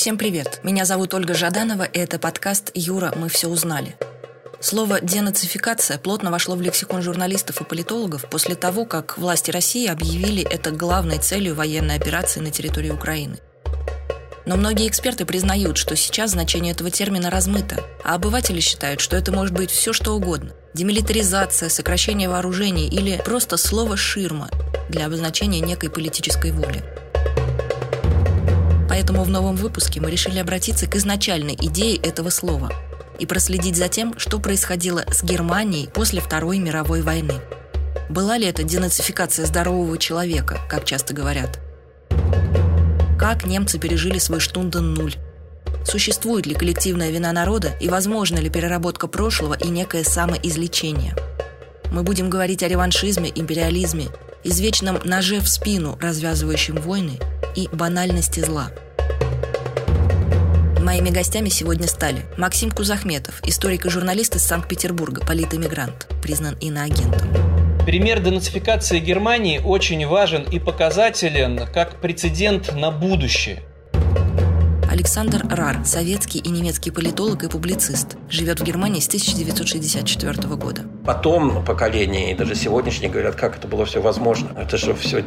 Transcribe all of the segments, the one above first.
Всем привет! Меня зовут Ольга Жаданова, и это подкаст «Юра, мы все узнали». Слово «денацификация» плотно вошло в лексикон журналистов и политологов после того, как власти России объявили это главной целью военной операции на территории Украины. Но многие эксперты признают, что сейчас значение этого термина размыто, а обыватели считают, что это может быть все что угодно. Демилитаризация, сокращение вооружений или просто слово «ширма» для обозначения некой политической воли. Поэтому в новом выпуске мы решили обратиться к изначальной идее этого слова – и проследить за тем, что происходило с Германией после Второй мировой войны. Была ли это денацификация здорового человека, как часто говорят? Как немцы пережили свой штунден нуль? Существует ли коллективная вина народа и возможна ли переработка прошлого и некое самоизлечение? Мы будем говорить о реваншизме, империализме, извечном ноже в спину, развязывающем войны, и банальности зла – Моими гостями сегодня стали Максим Кузахметов, историк и журналист из Санкт-Петербурга, политэмигрант, признан иноагентом. Пример денацификации Германии очень важен и показателен как прецедент на будущее. Александр Рар, советский и немецкий политолог и публицист, живет в Германии с 1964 года. Потом поколение и даже сегодняшние говорят, как это было все возможно. Это же все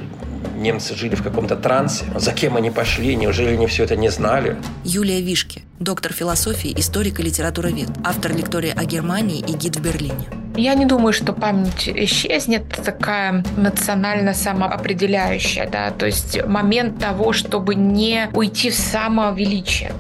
немцы жили в каком-то трансе. За кем они пошли? Неужели они все это не знали? Юлия Вишки, доктор философии, историк и литературовед, автор лектории о Германии и гид в Берлине. Я не думаю, что память исчезнет, такая национально самоопределяющая, да, то есть момент того, чтобы не уйти в самовеличие.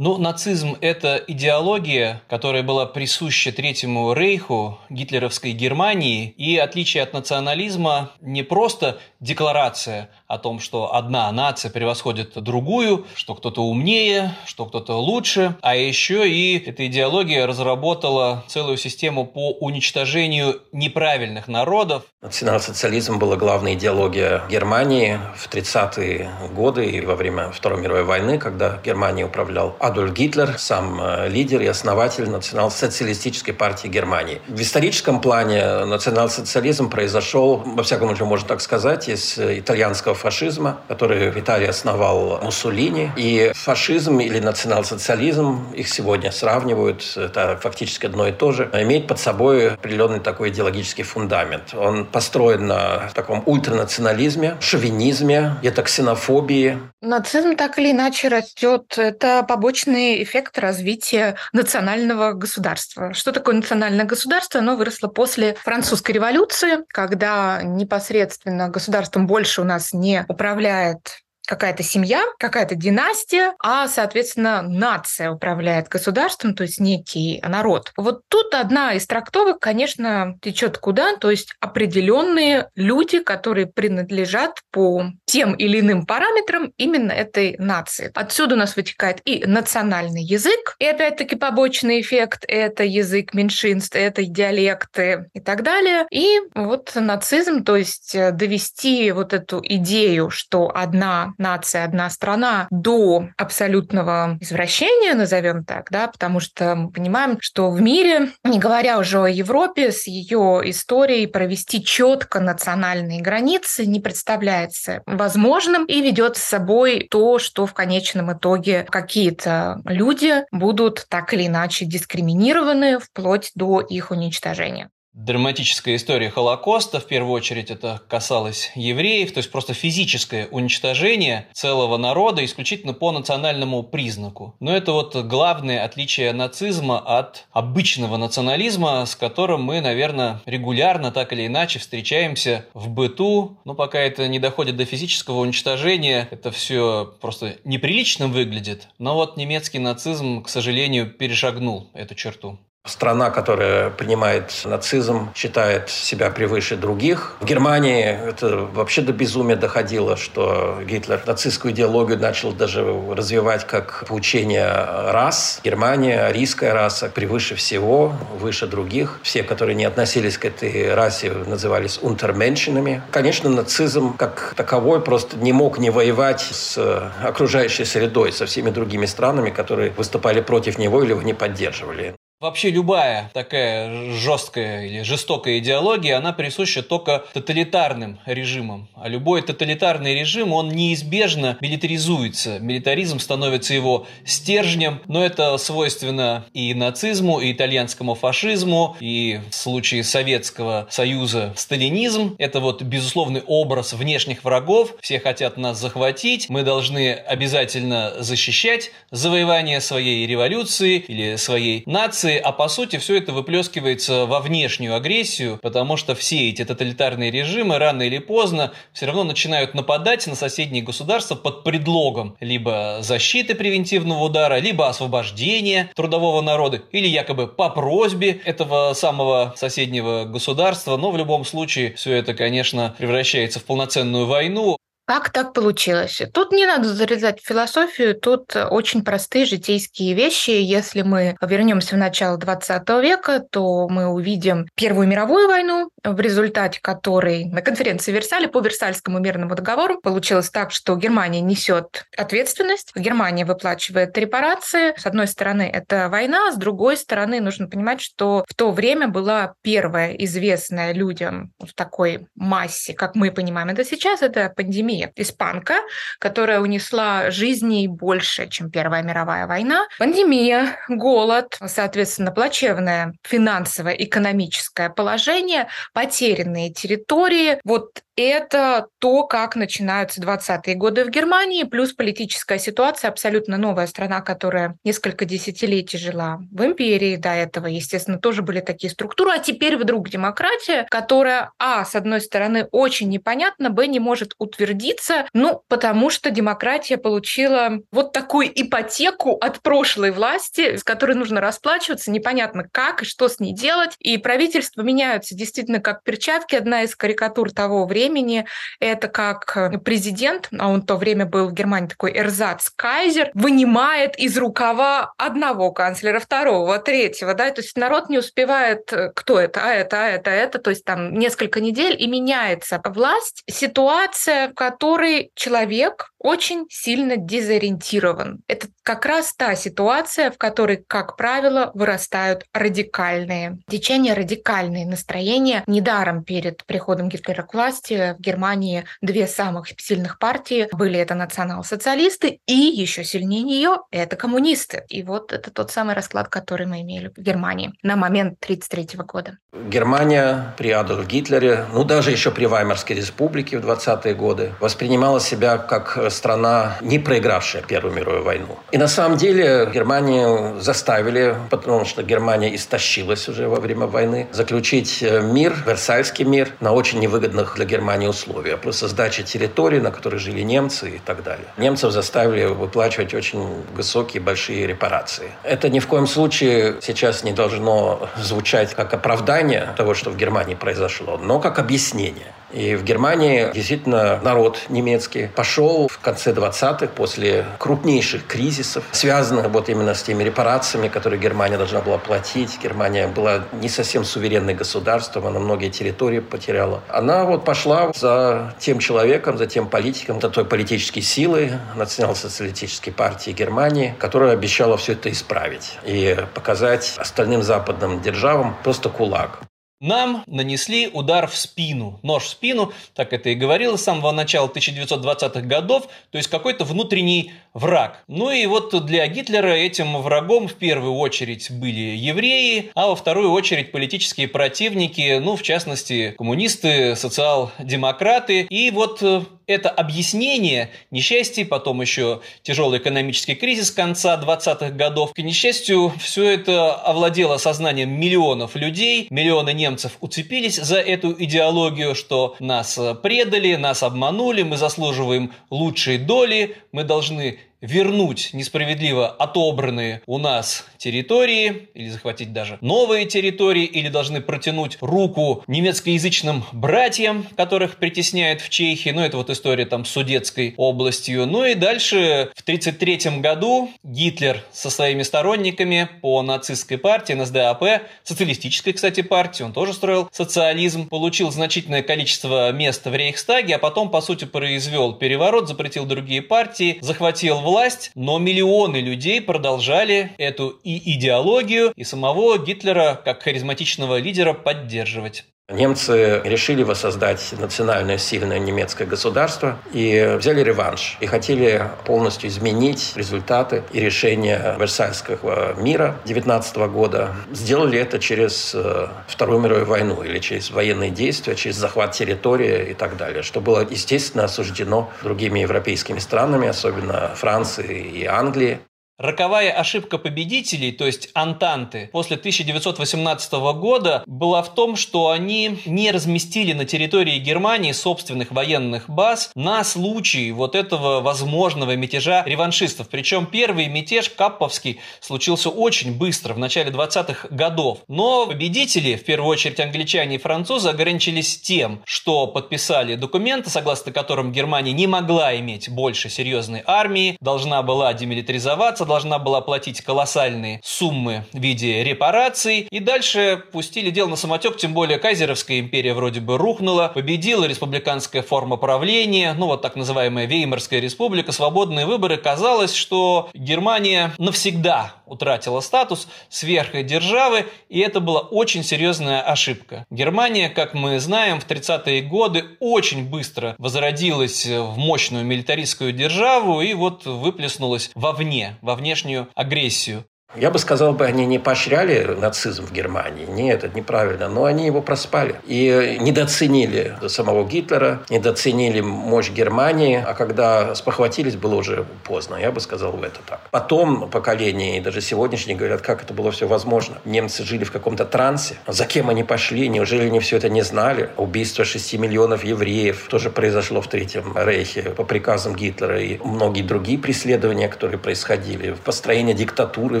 Ну, нацизм – это идеология, которая была присуща Третьему Рейху, гитлеровской Германии, и отличие от национализма не просто декларация о том, что одна нация превосходит другую, что кто-то умнее, что кто-то лучше, а еще и эта идеология разработала целую систему по уничтожению неправильных народов. Национал-социализм была главная идеология Германии в 30-е годы и во время Второй мировой войны, когда Германией управлял Адольф Гитлер, сам э, лидер и основатель национал-социалистической партии Германии. В историческом плане национал-социализм произошел, во всяком случае, можно так сказать, из итальянского фашизма, который в Италии основал Муссолини. И фашизм или национал-социализм, их сегодня сравнивают, это фактически одно и то же, имеет под собой определенный такой идеологический фундамент. Он построен на таком ультранационализме, шовинизме, где-то ксенофобии. Нацизм так или иначе растет. Это побочный эффект развития национального государства. Что такое национальное государство? Оно выросло после французской революции, когда непосредственно государством больше у нас не управляет какая-то семья, какая-то династия, а, соответственно, нация управляет государством, то есть некий народ. Вот тут одна из трактовок, конечно, течет куда, то есть определенные люди, которые принадлежат по тем или иным параметрам именно этой нации. Отсюда у нас вытекает и национальный язык, и опять-таки побочный эффект — это язык меньшинств, это диалекты и так далее. И вот нацизм, то есть довести вот эту идею, что одна нация, одна страна до абсолютного извращения, назовем так, да, потому что мы понимаем, что в мире, не говоря уже о Европе, с ее историей провести четко национальные границы не представляется возможным и ведет с собой то, что в конечном итоге какие-то люди будут так или иначе дискриминированы вплоть до их уничтожения драматическая история Холокоста, в первую очередь это касалось евреев, то есть просто физическое уничтожение целого народа исключительно по национальному признаку. Но это вот главное отличие нацизма от обычного национализма, с которым мы, наверное, регулярно так или иначе встречаемся в быту, но пока это не доходит до физического уничтожения, это все просто неприлично выглядит. Но вот немецкий нацизм, к сожалению, перешагнул эту черту. Страна, которая принимает нацизм, считает себя превыше других. В Германии это вообще до безумия доходило, что Гитлер нацистскую идеологию начал даже развивать как поучение рас. Германия, арийская раса, превыше всего, выше других. Все, которые не относились к этой расе, назывались унтерменшинами. Конечно, нацизм как таковой просто не мог не воевать с окружающей средой, со всеми другими странами, которые выступали против него или его не поддерживали. Вообще любая такая жесткая или жестокая идеология, она присуща только тоталитарным режимам. А любой тоталитарный режим, он неизбежно милитаризуется. Милитаризм становится его стержнем, но это свойственно и нацизму, и итальянскому фашизму, и в случае Советского Союза сталинизм. Это вот безусловный образ внешних врагов. Все хотят нас захватить, мы должны обязательно защищать завоевание своей революции или своей нации, агрессии, а по сути все это выплескивается во внешнюю агрессию, потому что все эти тоталитарные режимы рано или поздно все равно начинают нападать на соседние государства под предлогом либо защиты превентивного удара, либо освобождения трудового народа, или якобы по просьбе этого самого соседнего государства, но в любом случае все это, конечно, превращается в полноценную войну, как так получилось? Тут не надо зарезать философию, тут очень простые житейские вещи. Если мы вернемся в начало 20 века, то мы увидим Первую мировую войну, в результате которой на конференции Версаля по Версальскому мирному договору получилось так, что Германия несет ответственность, Германия выплачивает репарации. С одной стороны, это война, с другой стороны, нужно понимать, что в то время была первая известная людям в такой массе, как мы понимаем это сейчас, это пандемия пандемия. Испанка, которая унесла жизней больше, чем Первая мировая война. Пандемия, голод, соответственно, плачевное финансово-экономическое положение, потерянные территории. Вот это то, как начинаются 20-е годы в Германии, плюс политическая ситуация, абсолютно новая страна, которая несколько десятилетий жила в империи до этого, естественно, тоже были такие структуры, а теперь вдруг демократия, которая, а, с одной стороны, очень непонятна, б, не может утвердиться, ну, потому что демократия получила вот такую ипотеку от прошлой власти, с которой нужно расплачиваться, непонятно как и что с ней делать, и правительства меняются действительно как перчатки, одна из карикатур того времени, времени это как э, президент, а он в то время был в Германии такой эрзац кайзер, вынимает из рукава одного канцлера, второго, третьего, да, то есть народ не успевает, э, кто это, а это, а это, а это, то есть там несколько недель и меняется власть, ситуация, в которой человек очень сильно дезориентирован. Это как раз та ситуация, в которой, как правило, вырастают радикальные течения, радикальные настроения. Недаром перед приходом Гитлера к власти в Германии две самых сильных партии были это национал-социалисты и еще сильнее нее это коммунисты. И вот это тот самый расклад, который мы имели в Германии на момент 1933 года. Германия при Адольфе Гитлере, ну даже еще при Ваймарской республике в 20-е годы, воспринимала себя как страна, не проигравшая Первую мировую войну. И на самом деле Германию заставили, потому что Германия истощилась уже во время войны, заключить э, мир, Версальский мир, на очень невыгодных для Германии условиях. Просто сдача территорий, на которых жили немцы и так далее. Немцев заставили выплачивать очень высокие, большие репарации. Это ни в коем случае сейчас не должно звучать как оправдание того, что в Германии произошло, но как объяснение. И в Германии действительно народ немецкий пошел в конце 20-х после крупнейших кризисов, связанных вот именно с теми репарациями, которые Германия должна была платить. Германия была не совсем суверенным государством, она многие территории потеряла. Она вот пошла за тем человеком, за тем политиком, за той политической силой национал-социалистической партии Германии, которая обещала все это исправить и показать остальным западным державам просто кулак. Нам нанесли удар в спину, нож в спину, так это и говорилось с самого начала 1920-х годов, то есть какой-то внутренний враг. Ну и вот для Гитлера этим врагом в первую очередь были евреи, а во вторую очередь политические противники, ну в частности коммунисты, социал-демократы. И вот э, это объяснение несчастья, потом еще тяжелый экономический кризис конца 20-х годов. К несчастью, все это овладело сознанием миллионов людей. Миллионы немцев уцепились за эту идеологию, что нас предали, нас обманули, мы заслуживаем лучшей доли, мы должны вернуть несправедливо отобранные у нас территории, или захватить даже новые территории, или должны протянуть руку немецкоязычным братьям, которых притесняют в Чехии. Ну, это вот история там с Судетской областью. Ну и дальше в 1933 году Гитлер со своими сторонниками по нацистской партии, НСДАП, социалистической, кстати, партии, он тоже строил социализм, получил значительное количество мест в Рейхстаге, а потом, по сути, произвел переворот, запретил другие партии, захватил власть, но миллионы людей продолжали эту и идеологию, и самого Гитлера как харизматичного лидера поддерживать. Немцы решили воссоздать национальное сильное немецкое государство и взяли реванш. И хотели полностью изменить результаты и решения Версальского мира 19 года. Сделали это через э, Вторую мировую войну или через военные действия, через захват территории и так далее, что было, естественно, осуждено другими европейскими странами, особенно Францией и Англией. Роковая ошибка победителей, то есть Антанты, после 1918 года была в том, что они не разместили на территории Германии собственных военных баз на случай вот этого возможного мятежа реваншистов. Причем первый мятеж Капповский случился очень быстро, в начале 20-х годов. Но победители, в первую очередь англичане и французы, ограничились тем, что подписали документы, согласно которым Германия не могла иметь больше серьезной армии, должна была демилитаризоваться, должна была платить колоссальные суммы в виде репараций. И дальше пустили дело на самотек, тем более Кайзеровская империя вроде бы рухнула, победила республиканская форма правления, ну вот так называемая Веймарская республика, свободные выборы. Казалось, что Германия навсегда утратила статус сверхдержавы, и это была очень серьезная ошибка. Германия, как мы знаем, в 30-е годы очень быстро возродилась в мощную милитаристскую державу и вот выплеснулась вовне, во внешнюю агрессию. Я бы сказал, бы они не поощряли нацизм в Германии. Нет, это неправильно. Но они его проспали. И недооценили самого Гитлера, недооценили мощь Германии. А когда спохватились, было уже поздно. Я бы сказал бы это так. Потом поколение, и даже сегодняшние говорят, как это было все возможно. Немцы жили в каком-то трансе. За кем они пошли? Неужели они все это не знали? Убийство 6 миллионов евреев тоже произошло в Третьем Рейхе по приказам Гитлера. И многие другие преследования, которые происходили. Построение диктатуры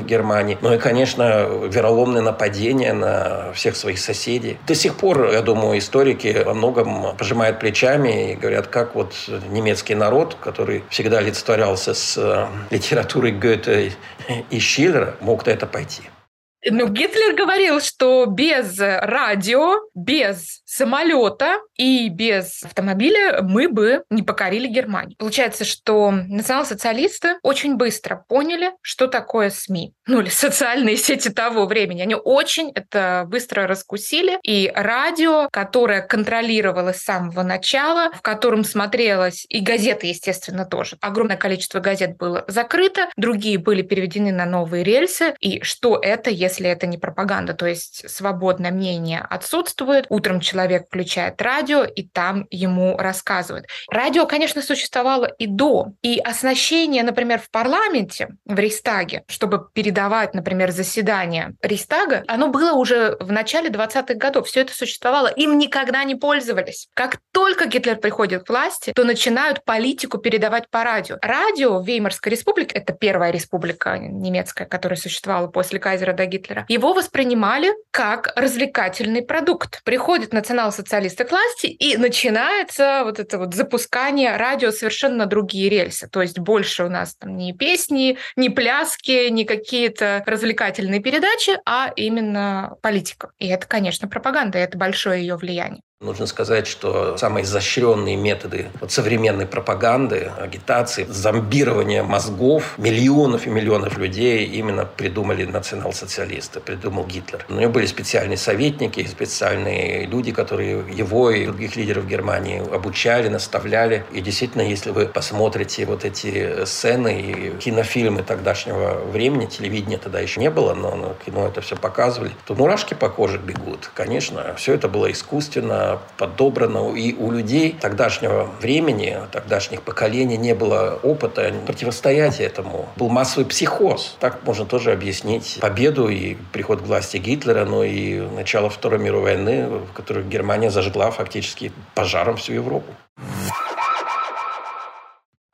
в Германии Германии. Ну и, конечно, вероломное нападение на всех своих соседей. До сих пор, я думаю, историки во многом пожимают плечами и говорят, как вот немецкий народ, который всегда олицетворялся с э, литературой Гёте и Шиллера, мог на это пойти. Ну, Гитлер говорил, что без радио, без самолета и без автомобиля мы бы не покорили Германию. Получается, что национал-социалисты очень быстро поняли, что такое СМИ. Ну, или социальные сети того времени. Они очень это быстро раскусили. И радио, которое контролировалось с самого начала, в котором смотрелось, и газеты, естественно, тоже. Огромное количество газет было закрыто, другие были переведены на новые рельсы. И что это, если если это не пропаганда, то есть свободное мнение отсутствует. Утром человек включает радио, и там ему рассказывают. Радио, конечно, существовало и до. И оснащение, например, в парламенте, в Рейстаге, чтобы передавать, например, заседание Рейстага, оно было уже в начале 20-х годов. Все это существовало. Им никогда не пользовались. Как только Гитлер приходит к власти, то начинают политику передавать по радио. Радио в Веймарской республике, это первая республика немецкая, которая существовала после Кайзера до Гитлера, его воспринимали как развлекательный продукт. Приходят национал-социалисты к власти, и начинается вот это вот запускание радио совершенно другие рельсы. То есть больше у нас там не песни, не пляски, не какие-то развлекательные передачи, а именно политика. И это, конечно, пропаганда, и это большое ее влияние. Нужно сказать, что самые изощренные методы вот современной пропаганды, агитации, зомбирования мозгов миллионов и миллионов людей именно придумали национал-социалисты, придумал Гитлер. У него были специальные советники, специальные люди, которые его и других лидеров Германии обучали, наставляли. И действительно, если вы посмотрите вот эти сцены и кинофильмы тогдашнего времени, телевидения тогда еще не было, но кино это все показывали, то мурашки по коже бегут. Конечно, все это было искусственно, подобрано. И у людей тогдашнего времени, тогдашних поколений не было опыта противостоять этому. Был массовый психоз. Так можно тоже объяснить победу и приход к власти Гитлера, но и начало Второй мировой войны, в которой Германия зажгла фактически пожаром всю Европу.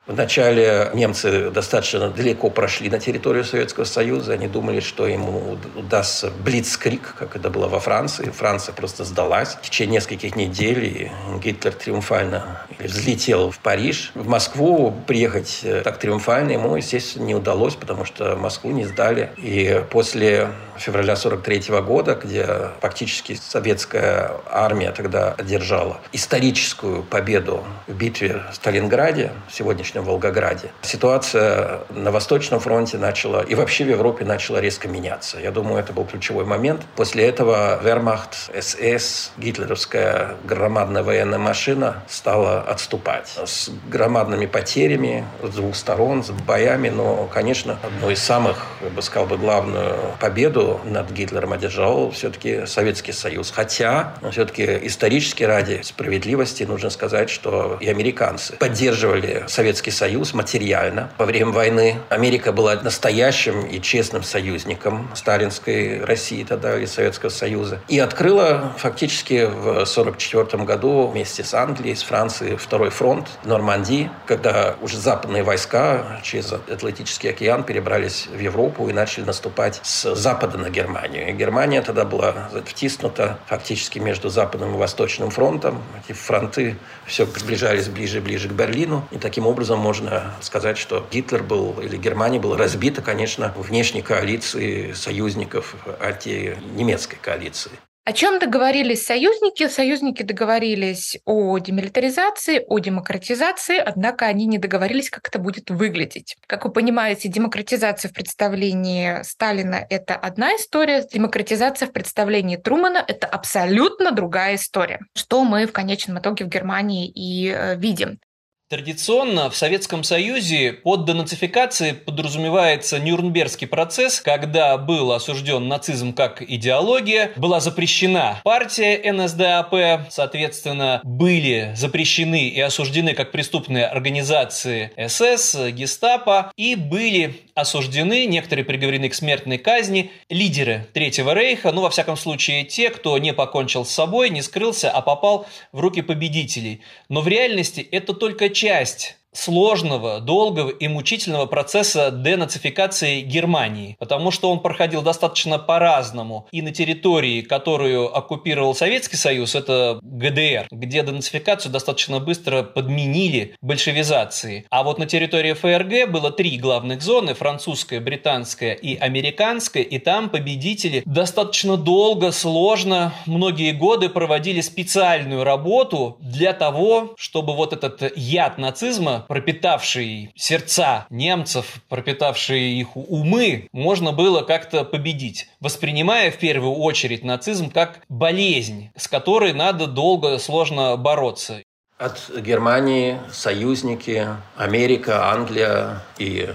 Вначале немцы достаточно далеко прошли на территорию Советского Союза. Они думали, что ему удастся блицкрик, как это было во Франции. Франция просто сдалась. В течение нескольких недель Гитлер триумфально взлетел в Париж. В Москву приехать э, так триумфально ему, естественно, не удалось, потому что Москву не сдали. И после февраля 43 года, где фактически советская армия тогда одержала историческую победу в битве в Сталинграде, в сегодняшнем Волгограде, ситуация на Восточном фронте начала и вообще в Европе начала резко меняться. Я думаю, это был ключевой момент. После этого Вермахт, СС, гитлеровская громадная военная машина стала отступать с громадными потерями с двух сторон, с боями, но, конечно, одной из самых, я бы сказал, бы, главную победу над Гитлером одержал все-таки Советский Союз. Хотя, все-таки исторически ради справедливости нужно сказать, что и американцы поддерживали Советский Союз материально. Во время войны Америка была настоящим и честным союзником сталинской России тогда и Советского Союза. И открыла фактически в 1944 году вместе с Англией, с Францией второй фронт Нормандии, когда уже западные войска через Атлантический океан перебрались в Европу и начали наступать с запада на Германию. И Германия тогда была втиснута фактически между Западным и Восточным фронтом. Эти фронты все приближались ближе и ближе к Берлину. И таким образом можно сказать, что Гитлер был, или Германия была разбита, конечно, внешней коалиции союзников антинемецкой коалиции. О чем договорились союзники? Союзники договорились о демилитаризации, о демократизации, однако они не договорились, как это будет выглядеть. Как вы понимаете, демократизация в представлении Сталина – это одна история, демократизация в представлении Трумана – это абсолютно другая история, что мы в конечном итоге в Германии и э, видим. Традиционно в Советском Союзе под денацификацией подразумевается Нюрнбергский процесс, когда был осужден нацизм как идеология, была запрещена партия НСДАП, соответственно, были запрещены и осуждены как преступные организации СС, Гестапо, и были осуждены, некоторые приговорены к смертной казни, лидеры Третьего Рейха, ну, во всяком случае, те, кто не покончил с собой, не скрылся, а попал в руки победителей. Но в реальности это только часть сложного, долгого и мучительного процесса денацификации Германии, потому что он проходил достаточно по-разному. И на территории, которую оккупировал Советский Союз, это ГДР, где денацификацию достаточно быстро подменили большевизации. А вот на территории ФРГ было три главных зоны, французская, британская и американская, и там победители достаточно долго, сложно, многие годы проводили специальную работу для того, чтобы вот этот яд нацизма пропитавший сердца немцев, пропитавший их умы, можно было как-то победить, воспринимая в первую очередь нацизм как болезнь, с которой надо долго, сложно бороться. От Германии союзники, Америка, Англия и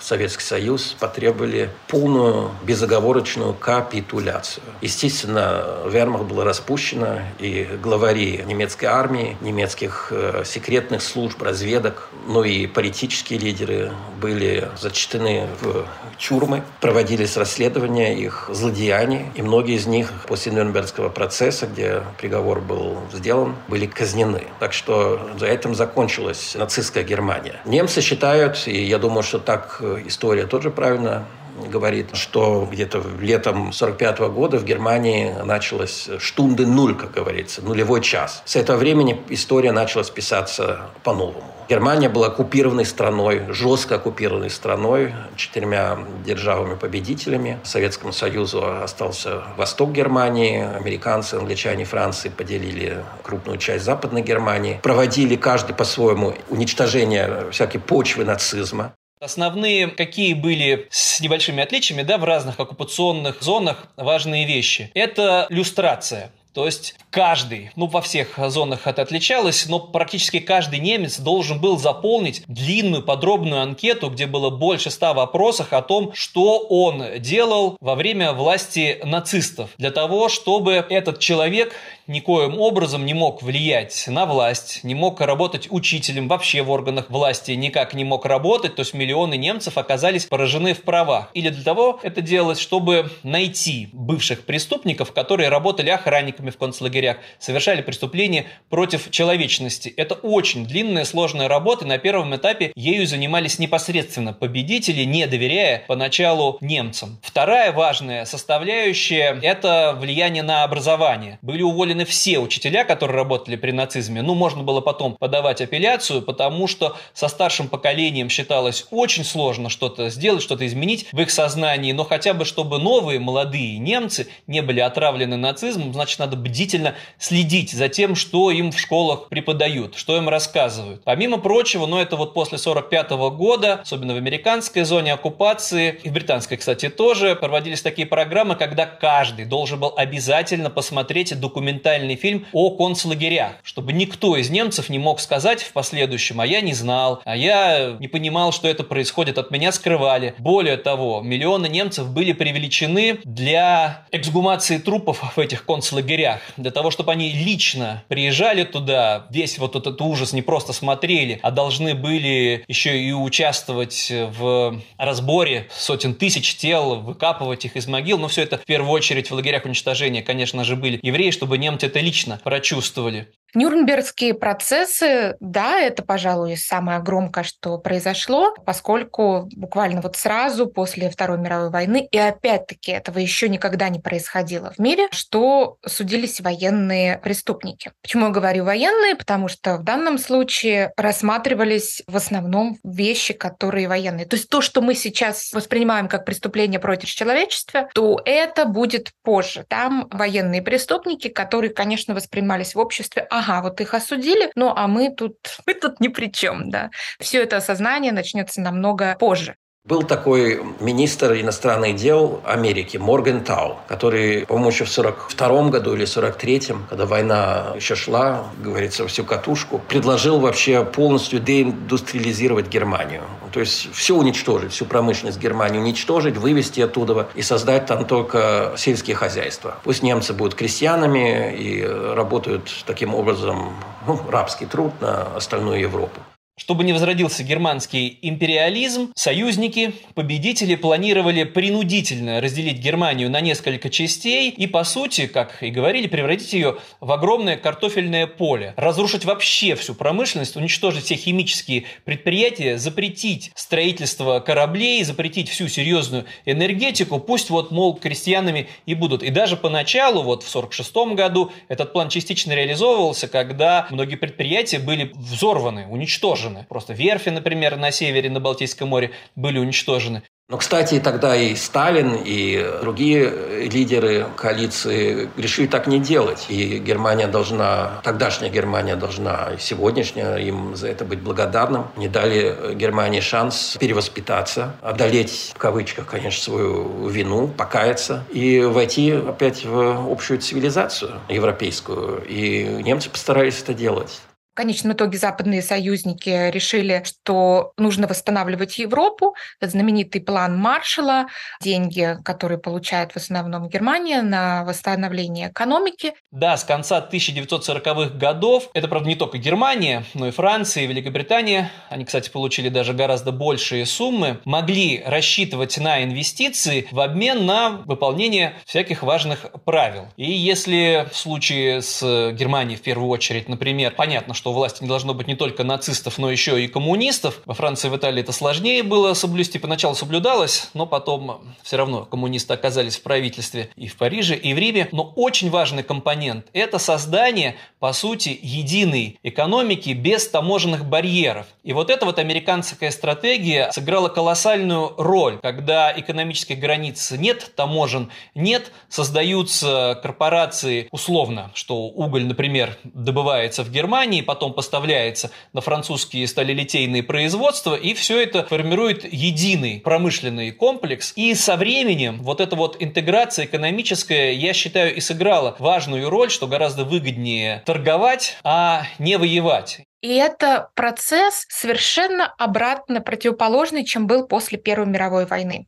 Советский Союз потребовали полную безоговорочную капитуляцию. Естественно, вермахт было распущено, и главари немецкой армии, немецких э, секретных служб, разведок, ну и политические лидеры были зачтены в тюрьмы, проводились расследования их злодеяний, и многие из них после Нюрнбергского процесса, где приговор был сделан, были казнены. Так что за этим закончилась нацистская Германия. Немцы считают, и я думаю, что так история тоже правильно говорит, что где-то летом 45 -го года в Германии началась штунды нуль, как говорится, нулевой час. С этого времени история начала писаться по-новому. Германия была оккупированной страной, жестко оккупированной страной, четырьмя державами-победителями. Советскому Союзу остался восток Германии, американцы, англичане, Франции поделили крупную часть Западной Германии, проводили каждый по-своему уничтожение всякой почвы нацизма. Основные, какие были с небольшими отличиями, да, в разных оккупационных зонах важные вещи. Это люстрация. То есть каждый, ну во всех зонах это отличалось, но практически каждый немец должен был заполнить длинную подробную анкету, где было больше ста вопросов о том, что он делал во время власти нацистов, для того, чтобы этот человек никоим образом не мог влиять на власть, не мог работать учителем вообще в органах власти, никак не мог работать, то есть миллионы немцев оказались поражены в правах. Или для того это делалось, чтобы найти бывших преступников, которые работали охранниками в концлагерях, лагерях, совершали преступления против человечности. Это очень длинная, сложная работа. На первом этапе ею занимались непосредственно победители, не доверяя поначалу немцам. Вторая важная составляющая – это влияние на образование. Были уволены все учителя, которые работали при нацизме. Ну, можно было потом подавать апелляцию, потому что со старшим поколением считалось очень сложно что-то сделать, что-то изменить в их сознании, но хотя бы чтобы новые молодые немцы не были отравлены нацизмом, значит, надо бдительно следить за тем, что им в школах преподают, что им рассказывают. Помимо прочего, но это вот после 45 года, особенно в американской зоне оккупации, и в британской, кстати, тоже, проводились такие программы, когда каждый должен был обязательно посмотреть документальный фильм о концлагерях, чтобы никто из немцев не мог сказать в последующем, а я не знал, а я не понимал, что это происходит, от меня скрывали. Более того, миллионы немцев были привлечены для эксгумации трупов в этих концлагерях, для того, чтобы они лично приезжали туда, весь вот этот ужас не просто смотрели, а должны были еще и участвовать в разборе сотен тысяч тел, выкапывать их из могил. Но все это в первую очередь в лагерях уничтожения, конечно же, были евреи, чтобы немцы это лично прочувствовали. Нюрнбергские процессы, да, это, пожалуй, самое громкое, что произошло, поскольку буквально вот сразу после Второй мировой войны, и опять-таки этого еще никогда не происходило в мире, что судились военные преступники. Почему я говорю военные? Потому что в данном случае рассматривались в основном вещи, которые военные. То есть то, что мы сейчас воспринимаем как преступление против человечества, то это будет позже. Там военные преступники, которые, конечно, воспринимались в обществе, ага, ага, вот их осудили, ну а мы тут, мы тут ни при чем, да. Все это осознание начнется намного позже. Был такой министр иностранных дел Америки Морган Тау, который, по-моему, еще в 42 году или 43-м, когда война еще шла, говорится, всю катушку, предложил вообще полностью деиндустриализировать Германию. То есть все уничтожить, всю промышленность Германии уничтожить, вывести оттуда и создать там только сельские хозяйства. Пусть немцы будут крестьянами и работают таким образом ну, рабский труд на остальную Европу. Чтобы не возродился германский империализм, союзники, победители планировали принудительно разделить Германию на несколько частей и, по сути, как и говорили, превратить ее в огромное картофельное поле, разрушить вообще всю промышленность, уничтожить все химические предприятия, запретить строительство кораблей, запретить всю серьезную энергетику, пусть вот, мол, крестьянами и будут. И даже поначалу, вот в 1946 году, этот план частично реализовывался, когда многие предприятия были взорваны, уничтожены уничтожены. Просто верфи, например, на севере, на Балтийском море были уничтожены. Но, кстати, тогда и Сталин, и другие лидеры коалиции решили так не делать. И Германия должна, тогдашняя Германия должна, и сегодняшняя им за это быть благодарным. Не дали Германии шанс перевоспитаться, одолеть, в кавычках, конечно, свою вину, покаяться и войти опять в общую цивилизацию европейскую. И немцы постарались это делать. В конечном итоге западные союзники решили, что нужно восстанавливать Европу. Это знаменитый план Маршалла, деньги, которые получает в основном Германия на восстановление экономики. Да, с конца 1940-х годов, это, правда, не только Германия, но и Франция, и Великобритания, они, кстати, получили даже гораздо большие суммы, могли рассчитывать на инвестиции в обмен на выполнение всяких важных правил. И если в случае с Германией в первую очередь, например, понятно, что что власти не должно быть не только нацистов, но еще и коммунистов. Во Франции и в Италии это сложнее было соблюсти. Поначалу соблюдалось, но потом все равно коммунисты оказались в правительстве и в Париже, и в Риме. Но очень важный компонент – это создание, по сути, единой экономики без таможенных барьеров. И вот эта вот американская стратегия сыграла колоссальную роль, когда экономических границ нет, таможен нет, создаются корпорации условно, что уголь, например, добывается в Германии, потом поставляется на французские сталелитейные производства, и все это формирует единый промышленный комплекс. И со временем вот эта вот интеграция экономическая, я считаю, и сыграла важную роль, что гораздо выгоднее торговать, а не воевать. И это процесс совершенно обратно противоположный, чем был после Первой мировой войны.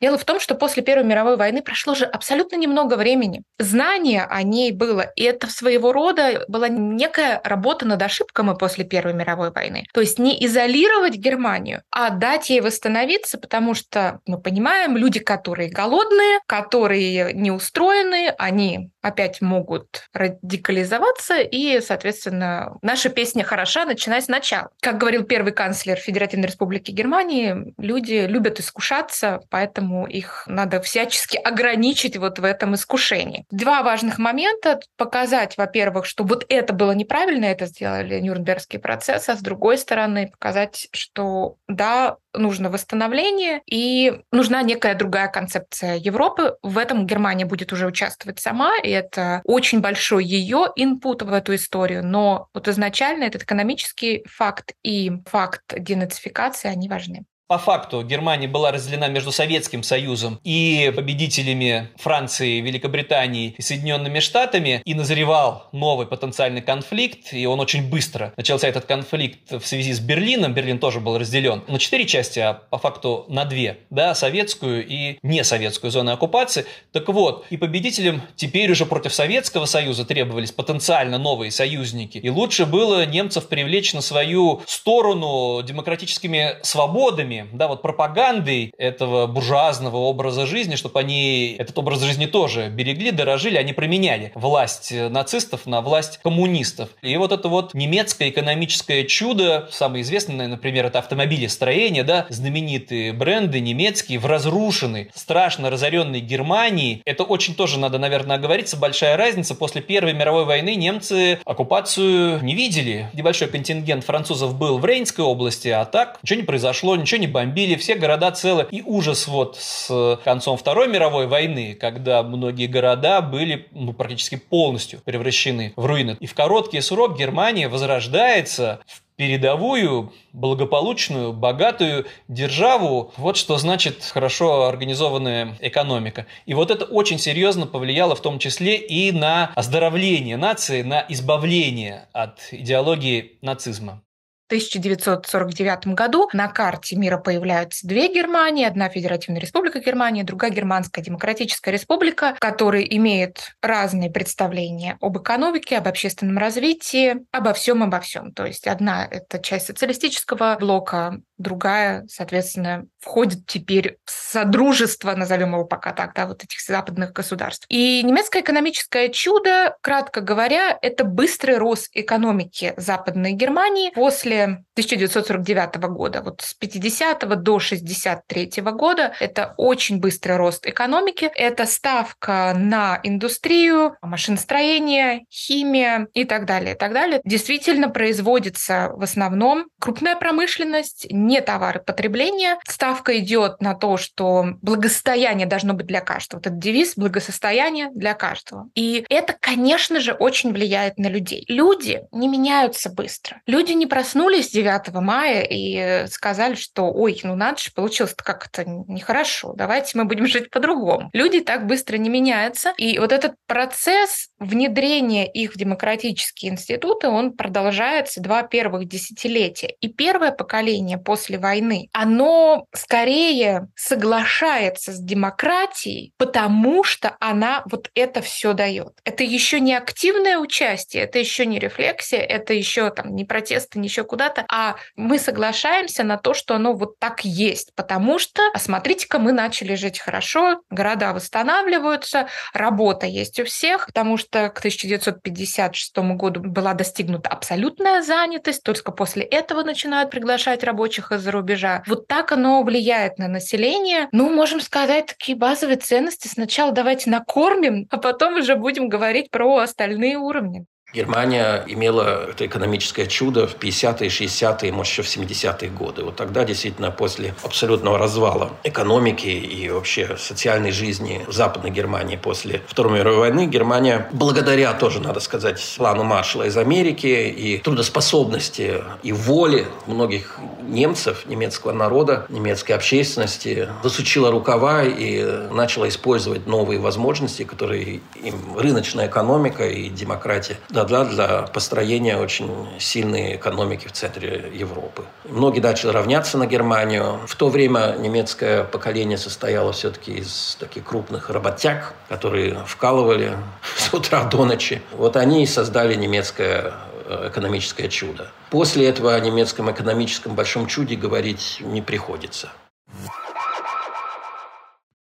Дело в том, что после Первой мировой войны прошло же абсолютно немного времени. Знание о ней было, и это своего рода была некая работа над ошибками после Первой мировой войны. То есть не изолировать Германию, а дать ей восстановиться, потому что мы понимаем, люди, которые голодные, которые не устроены, они опять могут радикализоваться, и, соответственно, наша песня хороша, начиная сначала. Как говорил первый канцлер Федеративной Республики Германии, люди любят искушаться, поэтому их надо всячески ограничить вот в этом искушении. Два важных момента. Показать, во-первых, что вот это было неправильно, это сделали Нюрнбергский процесс, а с другой стороны показать, что да, нужно восстановление и нужна некая другая концепция Европы. В этом Германия будет уже участвовать сама, и это очень большой ее инпут в эту историю. Но вот изначально этот экономический факт и факт денацификации, они важны. По факту Германия была разделена между Советским Союзом и победителями Франции, Великобритании и Соединенными Штатами, и назревал новый потенциальный конфликт, и он очень быстро начался этот конфликт в связи с Берлином, Берлин тоже был разделен на четыре части, а по факту на две, да, советскую и несоветскую зону оккупации. Так вот, и победителям теперь уже против Советского Союза требовались потенциально новые союзники, и лучше было немцев привлечь на свою сторону демократическими свободами, да, вот пропагандой этого буржуазного образа жизни, чтобы они этот образ жизни тоже берегли, дорожили, они променяли власть нацистов на власть коммунистов. И вот это вот немецкое экономическое чудо, самое известное, например, это автомобилестроение, да, знаменитые бренды немецкие в разрушенной, страшно разоренной Германии. Это очень тоже надо, наверное, оговориться, большая разница. После Первой мировой войны немцы оккупацию не видели. Небольшой контингент французов был в Рейнской области, а так ничего не произошло, ничего не бомбили, все города целы. И ужас вот с концом Второй мировой войны, когда многие города были ну, практически полностью превращены в руины. И в короткий срок Германия возрождается в передовую, благополучную, богатую державу. Вот что значит хорошо организованная экономика. И вот это очень серьезно повлияло в том числе и на оздоровление нации, на избавление от идеологии нацизма. 1949 году на карте мира появляются две Германии. Одна Федеративная Республика Германия, другая Германская Демократическая Республика, которые имеют разные представления об экономике, об общественном развитии, обо всем, обо всем. То есть одна – это часть социалистического блока, другая, соответственно, входит теперь в содружество, назовем его пока так, да, вот этих западных государств. И немецкое экономическое чудо, кратко говоря, это быстрый рост экономики Западной Германии после 1949 года. Вот с 50 до 63 года это очень быстрый рост экономики. Это ставка на индустрию, машиностроение, химия и так далее, и так далее. Действительно производится в основном крупная промышленность, не товары потребления. Ставка идет на то, что благосостояние должно быть для каждого. Вот этот девиз благосостояние для каждого. И это, конечно же, очень влияет на людей. Люди не меняются быстро. Люди не проснулись проснулись 9 мая и сказали, что ой, ну надо же, получилось как-то нехорошо, давайте мы будем жить по-другому. Люди так быстро не меняются, и вот этот процесс внедрения их в демократические институты, он продолжается два первых десятилетия. И первое поколение после войны, оно скорее соглашается с демократией, потому что она вот это все дает. Это еще не активное участие, это еще не рефлексия, это еще там не протесты, ничего куда куда-то, а мы соглашаемся на то, что оно вот так есть, потому что, а смотрите-ка, мы начали жить хорошо, города восстанавливаются, работа есть у всех, потому что к 1956 году была достигнута абсолютная занятость, только после этого начинают приглашать рабочих из-за рубежа. Вот так оно влияет на население. Ну, можем сказать, такие базовые ценности сначала давайте накормим, а потом уже будем говорить про остальные уровни. Германия имела это экономическое чудо в 50-е, 60-е, может, еще в 70-е годы. Вот тогда действительно после абсолютного развала экономики и вообще социальной жизни в Западной Германии после Второй мировой войны Германия, благодаря тоже, надо сказать, плану Маршала из Америки и трудоспособности и воли многих немцев, немецкого народа, немецкой общественности, засучила рукава и начала использовать новые возможности, которые им рыночная экономика и демократия дала для построения очень сильной экономики в центре Европы. Многие начали равняться на Германию. В то время немецкое поколение состояло все-таки из таких крупных работяг, которые вкалывали с утра до ночи. Вот они и создали немецкое э, экономическое чудо. После этого о немецком экономическом большом чуде говорить не приходится.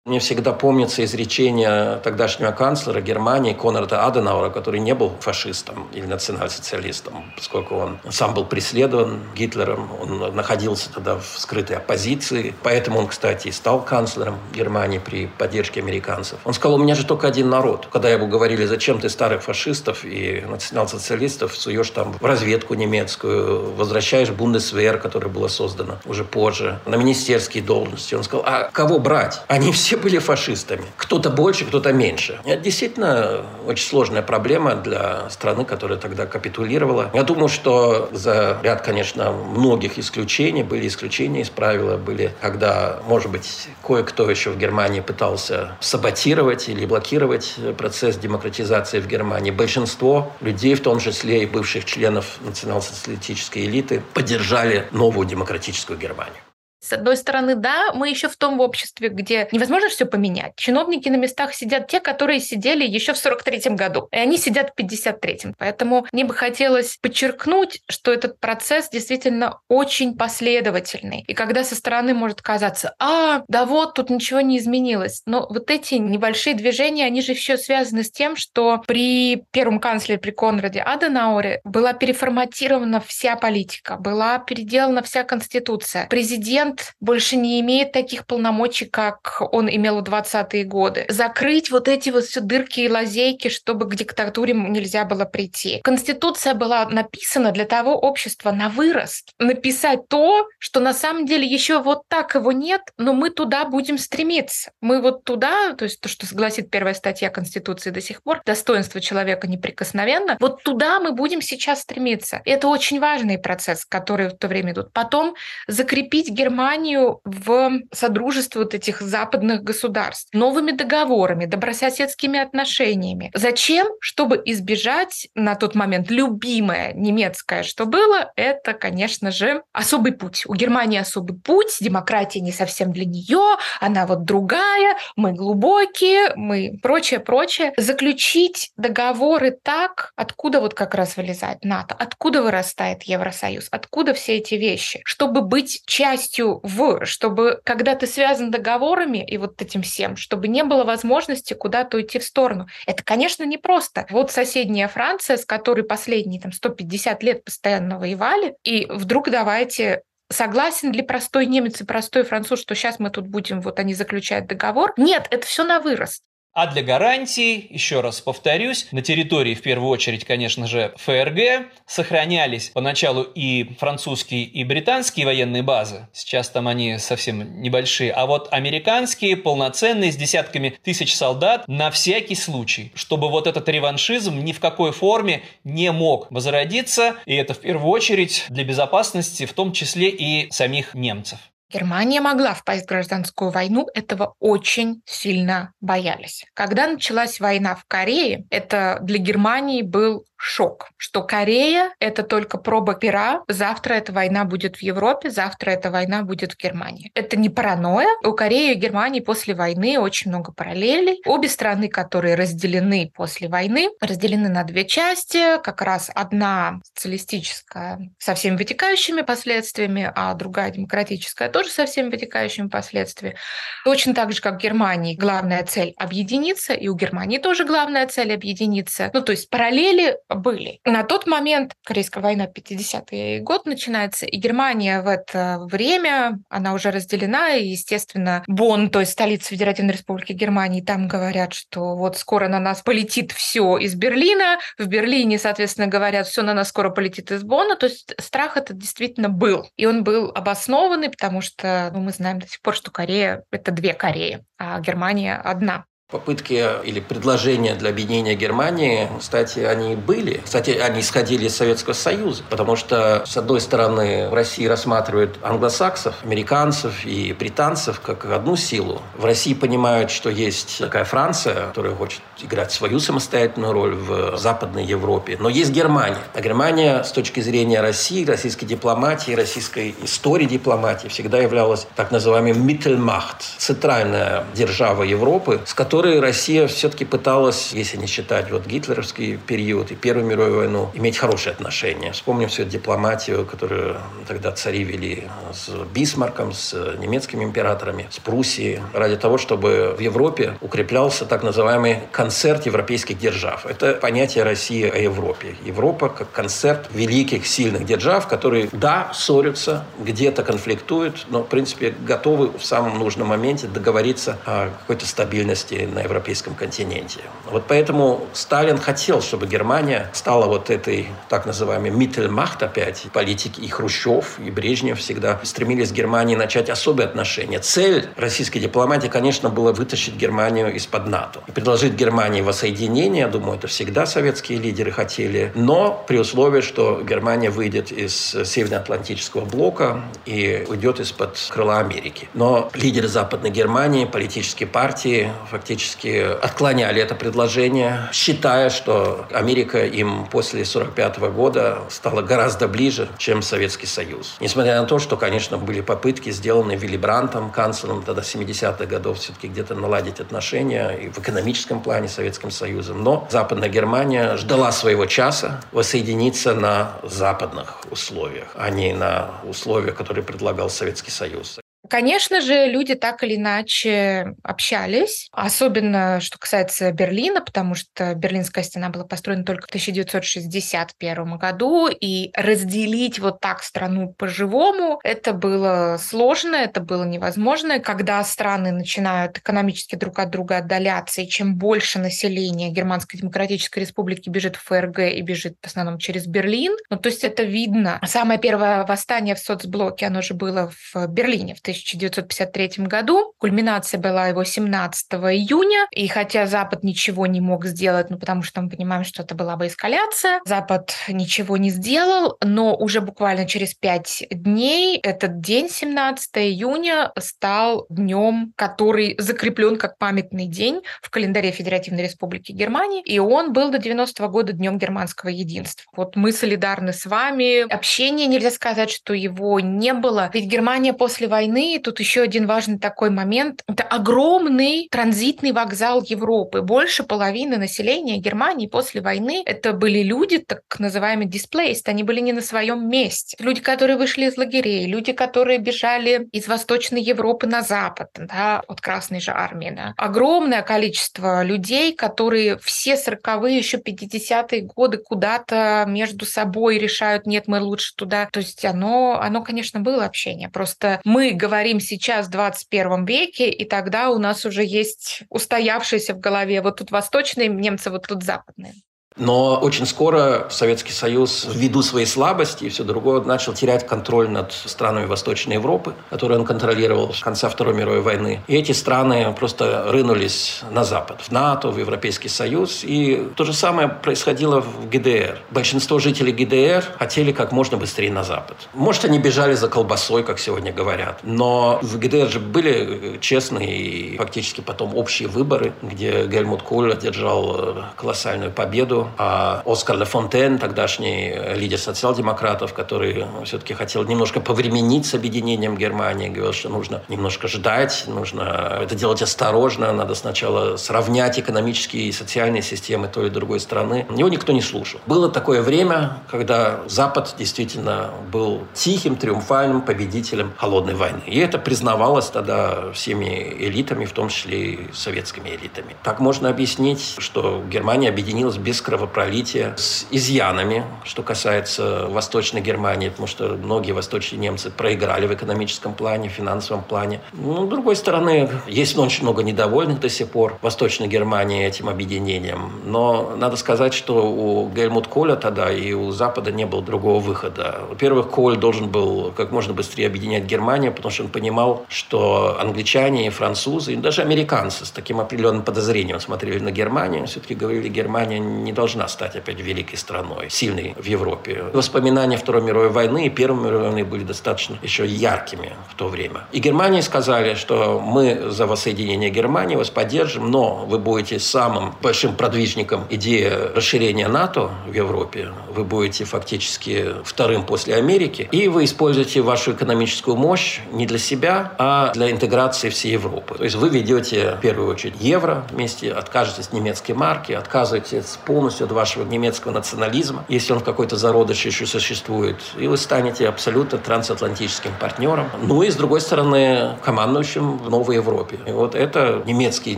Мне всегда помнится изречение тогдашнего канцлера Германии Конрада Аденаура, который не был фашистом или национал-социалистом, поскольку он сам был преследован Гитлером, он находился тогда в скрытой оппозиции, поэтому он, кстати, и стал канцлером Германии при поддержке американцев. Он сказал, у меня же только один народ. Когда ему говорили, зачем ты старых фашистов и национал-социалистов суешь там в разведку немецкую, возвращаешь Бундесвер, которое было создано уже позже, на министерские должности. Он сказал, а кого брать? Они все были фашистами. Кто-то больше, кто-то меньше. Это действительно очень сложная проблема для страны, которая тогда капитулировала. Я думаю, что за ряд, конечно, многих исключений, были исключения из правила, были, когда, может быть, кое-кто еще в Германии пытался саботировать или блокировать процесс демократизации в Германии. Большинство людей, в том числе и бывших членов национал-социалистической элиты, поддержали новую демократическую Германию. С одной стороны, да, мы еще в том обществе, где невозможно все поменять. Чиновники на местах сидят те, которые сидели еще в 43-м году, и они сидят в 53-м. Поэтому мне бы хотелось подчеркнуть, что этот процесс действительно очень последовательный. И когда со стороны может казаться, а, да вот, тут ничего не изменилось. Но вот эти небольшие движения, они же еще связаны с тем, что при первом канцлере, при Конраде Аденауре была переформатирована вся политика, была переделана вся конституция. Президент президент больше не имеет таких полномочий, как он имел в 20-е годы. Закрыть вот эти вот все дырки и лазейки, чтобы к диктатуре нельзя было прийти. Конституция была написана для того общества на вырост. Написать то, что на самом деле еще вот так его нет, но мы туда будем стремиться. Мы вот туда, то есть то, что согласит первая статья Конституции до сих пор, достоинство человека неприкосновенно, вот туда мы будем сейчас стремиться. Это очень важный процесс, который в то время идут. Потом закрепить Германию Германию в содружество вот этих западных государств новыми договорами, добрососедскими отношениями. Зачем? Чтобы избежать на тот момент любимое немецкое, что было, это, конечно же, особый путь. У Германии особый путь, демократия не совсем для нее, она вот другая, мы глубокие, мы прочее, прочее. Заключить договоры так, откуда вот как раз вылезает НАТО, откуда вырастает Евросоюз, откуда все эти вещи, чтобы быть частью в, чтобы когда ты связан договорами и вот этим всем, чтобы не было возможности куда-то уйти в сторону. Это, конечно, непросто. Вот соседняя Франция, с которой последние там 150 лет постоянно воевали, и вдруг давайте Согласен ли простой немец и простой француз, что сейчас мы тут будем, вот они заключают договор? Нет, это все на вырост. А для гарантии, еще раз повторюсь, на территории, в первую очередь, конечно же, ФРГ сохранялись поначалу и французские, и британские военные базы. Сейчас там они совсем небольшие. А вот американские, полноценные, с десятками тысяч солдат, на всякий случай, чтобы вот этот реваншизм ни в какой форме не мог возродиться. И это в первую очередь для безопасности, в том числе и самих немцев. Германия могла впасть в гражданскую войну, этого очень сильно боялись. Когда началась война в Корее, это для Германии был шок, что Корея — это только проба пера, завтра эта война будет в Европе, завтра эта война будет в Германии. Это не паранойя. У Кореи и Германии после войны очень много параллелей. Обе страны, которые разделены после войны, разделены на две части. Как раз одна социалистическая со всеми вытекающими последствиями, а другая демократическая тоже со всеми вытекающими последствиями. Точно так же, как в Германии, главная цель — объединиться, и у Германии тоже главная цель — объединиться. Ну, то есть параллели были. На тот момент Корейская война 50-й год начинается, и Германия в это время, она уже разделена, и, естественно, Бонн, то есть столица Федеративной Республики Германии, там говорят, что вот скоро на нас полетит все из Берлина, в Берлине, соответственно, говорят, все на нас скоро полетит из Бонна, то есть страх это действительно был. И он был обоснованный, потому что ну, мы знаем до сих пор, что Корея — это две Кореи, а Германия — одна. Попытки или предложения для объединения Германии, кстати, они были. Кстати, они исходили из Советского Союза, потому что, с одной стороны, в России рассматривают англосаксов, американцев и британцев как одну силу. В России понимают, что есть такая Франция, которая хочет играть свою самостоятельную роль в Западной Европе. Но есть Германия. А Германия с точки зрения России, российской дипломатии, российской истории дипломатии всегда являлась так называемой Mittelmacht, центральная держава Европы, с которой которой Россия все-таки пыталась, если не считать вот гитлеровский период и Первую мировую войну, иметь хорошие отношения. Вспомним всю эту дипломатию, которую тогда цари вели с Бисмарком, с немецкими императорами, с Пруссией, ради того, чтобы в Европе укреплялся так называемый концерт европейских держав. Это понятие России о Европе. Европа как концерт великих, сильных держав, которые, да, ссорятся, где-то конфликтуют, но, в принципе, готовы в самом нужном моменте договориться о какой-то стабильности на европейском континенте. Вот поэтому Сталин хотел, чтобы Германия стала вот этой так называемой Mittelmacht опять. Политики и Хрущев, и Брежнев всегда стремились с Германией начать особые отношения. Цель российской дипломатии, конечно, была вытащить Германию из-под НАТО. И предложить Германии воссоединение, я думаю, это всегда советские лидеры хотели, но при условии, что Германия выйдет из Североатлантического блока и уйдет из-под крыла Америки. Но лидеры Западной Германии, политические партии фактически категорически отклоняли это предложение, считая, что Америка им после 1945 года стала гораздо ближе, чем Советский Союз. Несмотря на то, что, конечно, были попытки, сделаны Вилли Брантом, канцлером тогда 70-х годов, все-таки где-то наладить отношения и в экономическом плане с Советским Союзом. Но Западная Германия ждала своего часа воссоединиться на западных условиях, а не на условиях, которые предлагал Советский Союз. Конечно же, люди так или иначе общались, особенно что касается Берлина, потому что Берлинская стена была построена только в 1961 году, и разделить вот так страну по-живому, это было сложно, это было невозможно. Когда страны начинают экономически друг от друга отдаляться, и чем больше населения Германской Демократической Республики бежит в ФРГ и бежит в основном через Берлин, ну то есть это видно. Самое первое восстание в соцблоке, оно же было в Берлине в 1953 году. Кульминация была его 17 июня. И хотя Запад ничего не мог сделать, ну потому что мы понимаем, что это была бы эскаляция, Запад ничего не сделал, но уже буквально через пять дней этот день, 17 июня, стал днем, который закреплен как памятный день в календаре Федеративной Республики Германии, и он был до 90 -го года днем германского единства. Вот мы солидарны с вами. Общение, нельзя сказать, что его не было. Ведь Германия после войны и тут еще один важный такой момент. Это огромный транзитный вокзал Европы. Больше половины населения Германии после войны это были люди, так называемые displaced. Они были не на своем месте. Люди, которые вышли из лагерей, люди, которые бежали из Восточной Европы на Запад, да, от Красной же армии. Да. Огромное количество людей, которые все 40-е, еще 50-е годы куда-то между собой решают, нет, мы лучше туда. То есть оно, оно, конечно, было общение. Просто мы говорим говорим сейчас в 21 веке, и тогда у нас уже есть устоявшиеся в голове вот тут восточные немцы, вот тут западные. Но очень скоро Советский Союз, ввиду своей слабости и все другое, начал терять контроль над странами Восточной Европы, которые он контролировал с конца Второй мировой войны. И эти страны просто рынулись на Запад, в НАТО, в Европейский Союз. И то же самое происходило в ГДР. Большинство жителей ГДР хотели как можно быстрее на Запад. Может, они бежали за колбасой, как сегодня говорят. Но в ГДР же были честные и фактически потом общие выборы, где Гельмут Коль одержал э, колоссальную победу а Оскар Лефонтен, тогдашний лидер социал-демократов, который все-таки хотел немножко повременить с объединением Германии, говорил, что нужно немножко ждать, нужно это делать осторожно, надо сначала сравнять экономические и социальные системы той и другой страны. Его никто не слушал. Было такое время, когда Запад действительно был тихим, триумфальным победителем холодной войны. И это признавалось тогда всеми элитами, в том числе и советскими элитами. Так можно объяснить, что Германия объединилась без кровопролития, с изъянами, что касается Восточной Германии, потому что многие восточные немцы проиграли в экономическом плане, в финансовом плане. Ну, с другой стороны, есть очень много недовольных до сих пор Восточной Германии этим объединением. Но надо сказать, что у Гельмут Коля тогда и у Запада не было другого выхода. Во-первых, Коль должен был как можно быстрее объединять Германию, потому что он понимал, что англичане и французы, и даже американцы с таким определенным подозрением смотрели на Германию, все-таки говорили, Германия не должна стать опять великой страной, сильной в Европе. Воспоминания Второй мировой войны и Первой мировой войны были достаточно еще яркими в то время. И Германии сказали, что мы за воссоединение Германии вас поддержим, но вы будете самым большим продвижником идеи расширения НАТО в Европе. Вы будете фактически вторым после Америки. И вы используете вашу экономическую мощь не для себя, а для интеграции всей Европы. То есть вы ведете в первую очередь евро вместе, откажетесь от немецкой марки, отказываетесь полностью от вашего немецкого национализма, если он в какой-то зародыше еще существует, и вы станете абсолютно трансатлантическим партнером. Ну и, с другой стороны, командующим в новой Европе. И вот это немецкие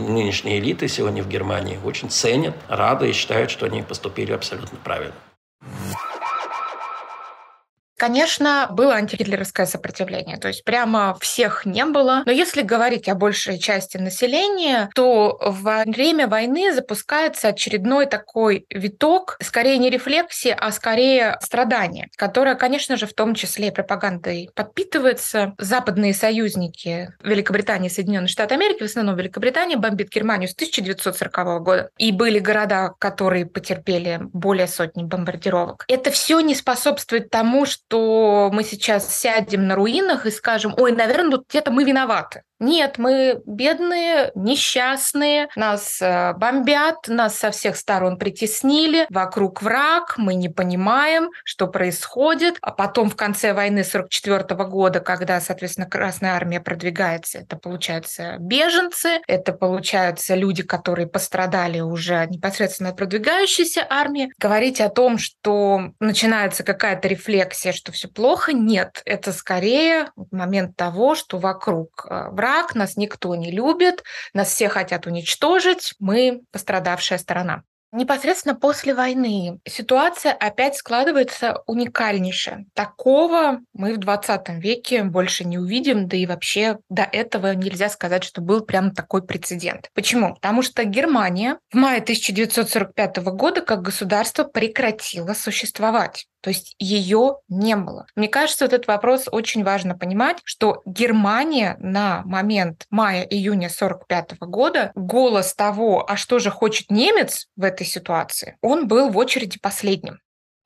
нынешние элиты сегодня в Германии очень ценят, рады и считают, что они поступили абсолютно правильно. Конечно, было антигитлеровское сопротивление, то есть прямо всех не было. Но если говорить о большей части населения, то во время войны запускается очередной такой виток, скорее не рефлексии, а скорее страдания, которое, конечно же, в том числе и пропагандой подпитывается. Западные союзники Великобритании и Соединенных Штатов Америки, в основном Великобритания, бомбит Германию с 1940 года. И были города, которые потерпели более сотни бомбардировок. Это все не способствует тому, что что мы сейчас сядем на руинах и скажем, ой, наверное, вот где-то мы виноваты. Нет, мы бедные, несчастные, нас э, бомбят, нас со всех сторон притеснили, вокруг враг, мы не понимаем, что происходит. А потом в конце войны 44 года, когда, соответственно, Красная Армия продвигается, это, получается, беженцы, это, получаются люди, которые пострадали уже непосредственно от продвигающейся армии. Говорить о том, что начинается какая-то рефлексия, что все плохо, нет. Это скорее момент того, что вокруг э, враг, враг, нас никто не любит, нас все хотят уничтожить, мы пострадавшая сторона. Непосредственно после войны ситуация опять складывается уникальнейшая. Такого мы в 20 веке больше не увидим, да и вообще до этого нельзя сказать, что был прям такой прецедент. Почему? Потому что Германия в мае 1945 года как государство прекратила существовать. То есть ее не было. Мне кажется, вот этот вопрос очень важно понимать, что Германия на момент мая-июня 45 года голос того, а что же хочет немец в этой ситуации, он был в очереди последним.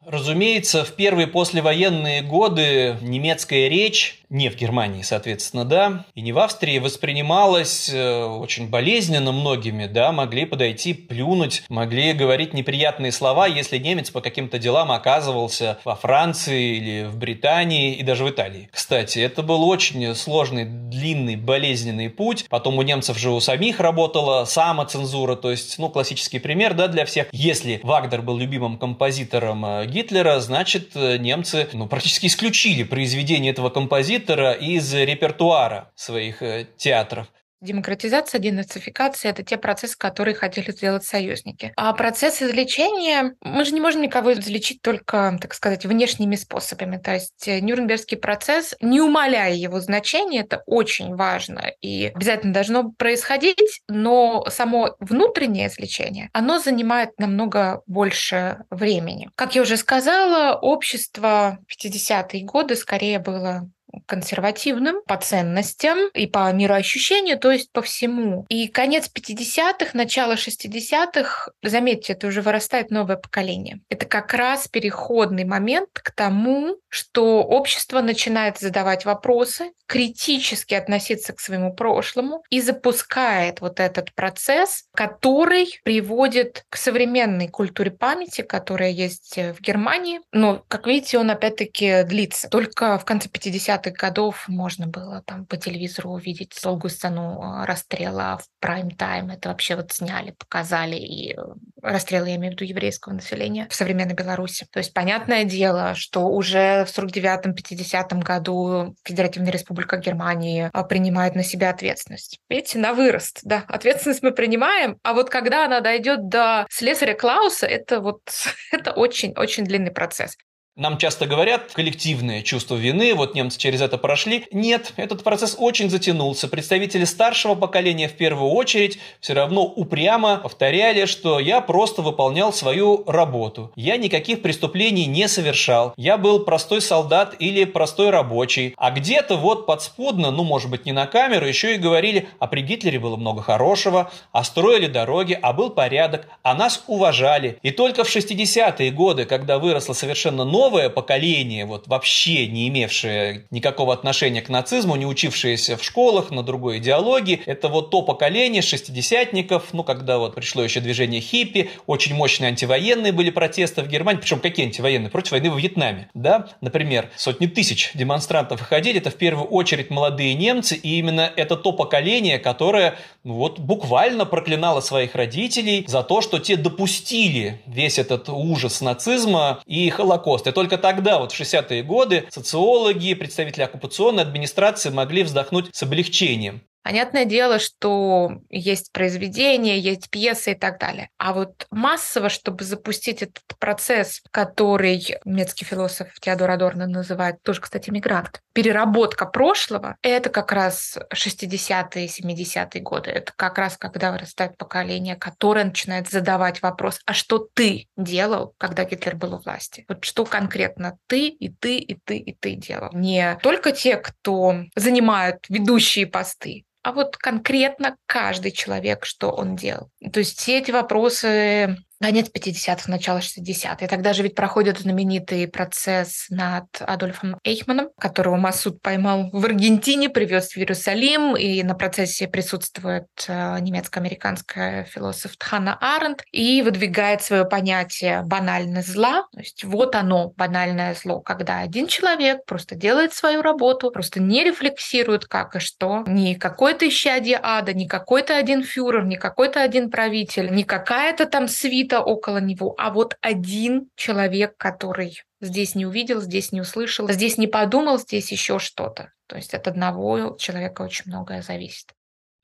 Разумеется, в первые послевоенные годы немецкая речь не в Германии, соответственно, да, и не в Австрии, воспринималось э, очень болезненно многими, да, могли подойти, плюнуть, могли говорить неприятные слова, если немец по каким-то делам оказывался во Франции или в Британии и даже в Италии. Кстати, это был очень сложный, длинный, болезненный путь. Потом у немцев же у самих работала самоцензура, то есть, ну, классический пример, да, для всех. Если Вагнер был любимым композитором э, Гитлера, значит, э, немцы, ну, практически исключили произведение этого композитора композитора из репертуара своих э, театров. Демократизация, денацификация – это те процессы, которые хотели сделать союзники. А процесс излечения, мы же не можем никого излечить только, так сказать, внешними способами. То есть э, Нюрнбергский процесс, не умаляя его значения, это очень важно и обязательно должно происходить, но само внутреннее излечение, оно занимает намного больше времени. Как я уже сказала, общество 50-е годы скорее было консервативным по ценностям и по мироощущению, то есть по всему. И конец 50-х, начало 60-х, заметьте, это уже вырастает новое поколение. Это как раз переходный момент к тому, что общество начинает задавать вопросы, критически относиться к своему прошлому и запускает вот этот процесс, который приводит к современной культуре памяти, которая есть в Германии. Но, как видите, он опять-таки длится. Только в конце 50-х 30-х годов можно было там по телевизору увидеть долгую сцену а, расстрела в прайм-тайм. Это вообще вот сняли, показали. И э, расстрелы, я имею в виду еврейского населения в современной Беларуси. То есть понятное дело, что уже в 49-50 году Федеративная Республика Германии а, принимает на себя ответственность. Видите, на вырост, да. Ответственность мы принимаем, а вот когда она дойдет до слесаря Клауса, это вот это очень-очень длинный процесс. Нам часто говорят коллективное чувство вины, вот немцы через это прошли. Нет, этот процесс очень затянулся. Представители старшего поколения в первую очередь все равно упрямо повторяли, что я просто выполнял свою работу. Я никаких преступлений не совершал. Я был простой солдат или простой рабочий. А где-то вот подспудно, ну может быть не на камеру, еще и говорили, а при Гитлере было много хорошего, а строили дороги, а был порядок, а нас уважали. И только в 60-е годы, когда выросло совершенно новое новое поколение, вот вообще не имевшее никакого отношения к нацизму, не учившееся в школах на другой идеологии, это вот то поколение шестидесятников, ну, когда вот пришло еще движение хиппи, очень мощные антивоенные были протесты в Германии, причем какие антивоенные? Против войны во Вьетнаме, да? Например, сотни тысяч демонстрантов выходили, это в первую очередь молодые немцы, и именно это то поколение, которое ну, вот буквально проклинало своих родителей за то, что те допустили весь этот ужас нацизма и Холокост только тогда, вот в 60-е годы, социологи, представители оккупационной администрации могли вздохнуть с облегчением. Понятное дело, что есть произведения, есть пьесы и так далее. А вот массово, чтобы запустить этот процесс, который немецкий философ Теодор Адорно называет, тоже, кстати, мигрант, переработка прошлого, это как раз 60-е, 70-е годы. Это как раз когда вырастает поколение, которое начинает задавать вопрос, а что ты делал, когда Гитлер был у власти? Вот что конкретно ты и ты и ты и ты делал? Не только те, кто занимают ведущие посты, а вот конкретно каждый человек, что он делал. То есть все эти вопросы конец 50-х, начало 60-х. Тогда же ведь проходит знаменитый процесс над Адольфом Эйхманом, которого Масуд поймал в Аргентине, привез в Иерусалим, и на процессе присутствует э, немецко-американская философ Ханна Аренд и выдвигает свое понятие банальность зла. То есть вот оно, банальное зло, когда один человек просто делает свою работу, просто не рефлексирует как и что, не какой-то исчадие ада, не какой-то один фюрер, не какой-то один правитель, не какая-то там свита, свита около него, а вот один человек, который здесь не увидел, здесь не услышал, здесь не подумал, здесь еще что-то. То есть от одного человека очень многое зависит.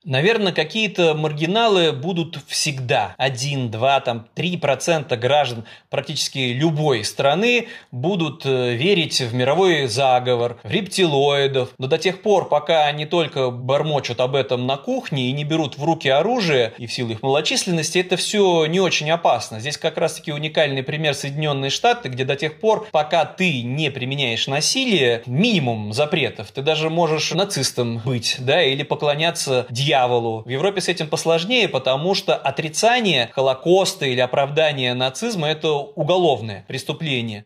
Наверное, какие-то маргиналы будут всегда. Один, два, там, три процента граждан практически любой страны будут э, верить в мировой заговор, в рептилоидов. Но до тех пор, пока они только бормочут об этом на кухне и не берут в руки оружие, и в силу их малочисленности, это все не очень опасно. Здесь как раз-таки уникальный пример Соединенные Штаты, где до тех пор, пока ты не применяешь насилие, минимум запретов. Ты даже можешь нацистом быть, да, или поклоняться дьяволу дьяволу. В Европе с этим посложнее, потому что отрицание Холокоста или оправдание нацизма – это уголовное преступление.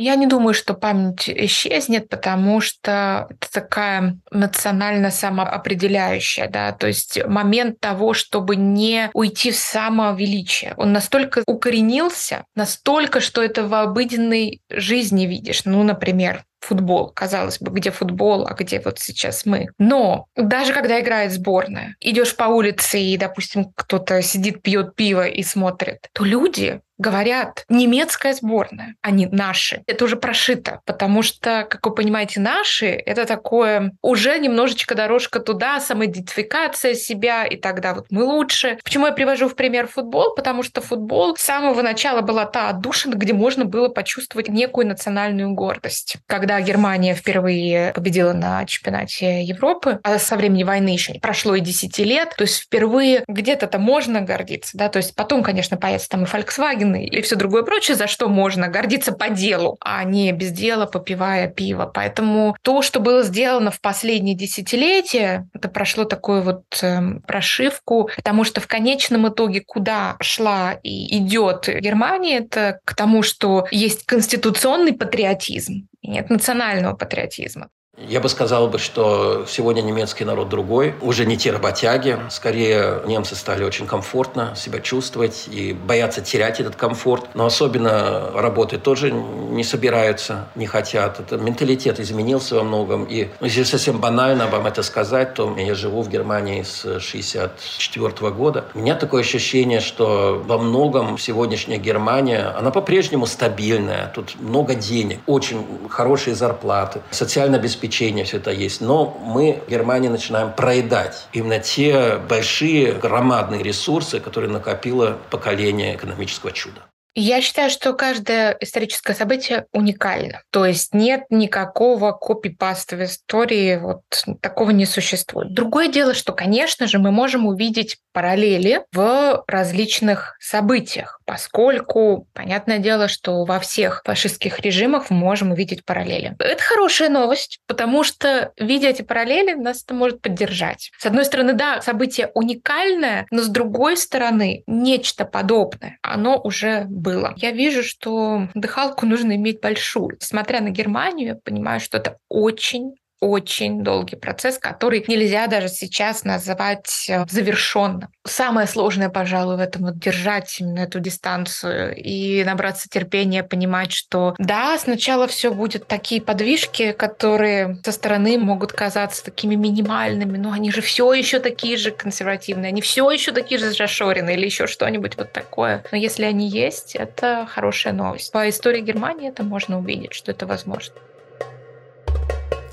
Я не думаю, что память исчезнет, потому что это такая национально самоопределяющая, да, то есть момент того, чтобы не уйти в самовеличие. Он настолько укоренился, настолько, что это в обыденной жизни видишь. Ну, например, футбол. Казалось бы, где футбол, а где вот сейчас мы. Но даже когда играет сборная, идешь по улице и, допустим, кто-то сидит, пьет пиво и смотрит, то люди говорят немецкая сборная, а не наши. Это уже прошито, потому что, как вы понимаете, наши — это такое уже немножечко дорожка туда, самоидентификация себя, и тогда вот мы лучше. Почему я привожу в пример футбол? Потому что футбол с самого начала была та отдушина, где можно было почувствовать некую национальную гордость. Когда Германия впервые победила на чемпионате Европы, а со времени войны еще не прошло и 10 лет, то есть впервые где-то-то можно гордиться, да, то есть потом, конечно, появится там и Volkswagen, и все другое прочее, за что можно гордиться по делу, а не без дела попивая пиво. Поэтому то, что было сделано в последние десятилетия, это прошло такую вот э, прошивку, потому что в конечном итоге куда шла и идет Германия, это к тому, что есть конституционный патриотизм, и нет национального патриотизма. Я бы сказал бы, что сегодня немецкий народ другой. Уже не те работяги. Скорее, немцы стали очень комфортно себя чувствовать и боятся терять этот комфорт. Но особенно работать тоже не собираются, не хотят. Это менталитет изменился во многом. И ну, если совсем банально вам это сказать, то я живу в Германии с 64 года. У меня такое ощущение, что во многом сегодняшняя Германия, она по-прежнему стабильная. Тут много денег, очень хорошие зарплаты, социальное обеспечение обеспечения все это есть. Но мы в Германии начинаем проедать именно те большие громадные ресурсы, которые накопило поколение экономического чуда. Я считаю, что каждое историческое событие уникально. То есть нет никакого копипаста в истории, вот такого не существует. Другое дело, что, конечно же, мы можем увидеть параллели в различных событиях, поскольку, понятное дело, что во всех фашистских режимах мы можем увидеть параллели. Это хорошая новость, потому что, видя эти параллели, нас это может поддержать. С одной стороны, да, событие уникальное, но с другой стороны, нечто подобное, оно уже было было. Я вижу, что дыхалку нужно иметь большую. Смотря на Германию, я понимаю, что это очень очень долгий процесс, который нельзя даже сейчас называть э, завершенным. Самое сложное, пожалуй, в этом вот держать именно эту дистанцию и набраться терпения, понимать, что да, сначала все будет такие подвижки, которые со стороны могут казаться такими минимальными, но они же все еще такие же консервативные, они все еще такие же зашорены или еще что-нибудь вот такое. Но если они есть, это хорошая новость. По истории Германии это можно увидеть, что это возможно.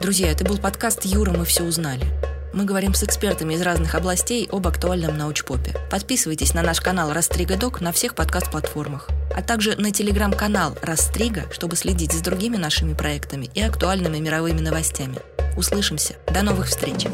Друзья, это был подкаст «Юра, мы все узнали». Мы говорим с экспертами из разных областей об актуальном научпопе. Подписывайтесь на наш канал «Растрига Док» на всех подкаст-платформах, а также на телеграм-канал «Растрига», чтобы следить за другими нашими проектами и актуальными мировыми новостями. Услышимся. До новых встреч!